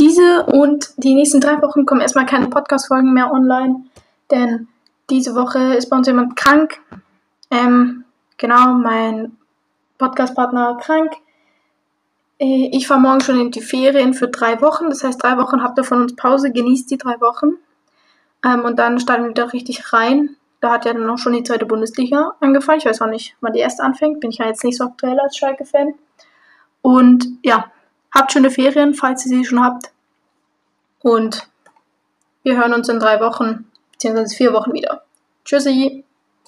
diese und die nächsten drei Wochen kommen erstmal keine Podcast-Folgen mehr online, denn diese Woche ist bei uns jemand krank. Ähm, genau, mein Podcast-Partner krank. Äh, ich fahre morgen schon in die Ferien für drei Wochen. Das heißt, drei Wochen habt ihr von uns Pause. Genießt die drei Wochen. Ähm, und dann starten wir wieder richtig rein. Da hat ja dann auch schon die zweite Bundesliga angefangen. Ich weiß auch nicht, wann die erste anfängt. Bin ich ja jetzt nicht so aktuell als Schalke-Fan. Und ja, habt schöne Ferien, falls ihr sie schon habt. Und wir hören uns in drei Wochen, beziehungsweise vier Wochen wieder. Tschüssi!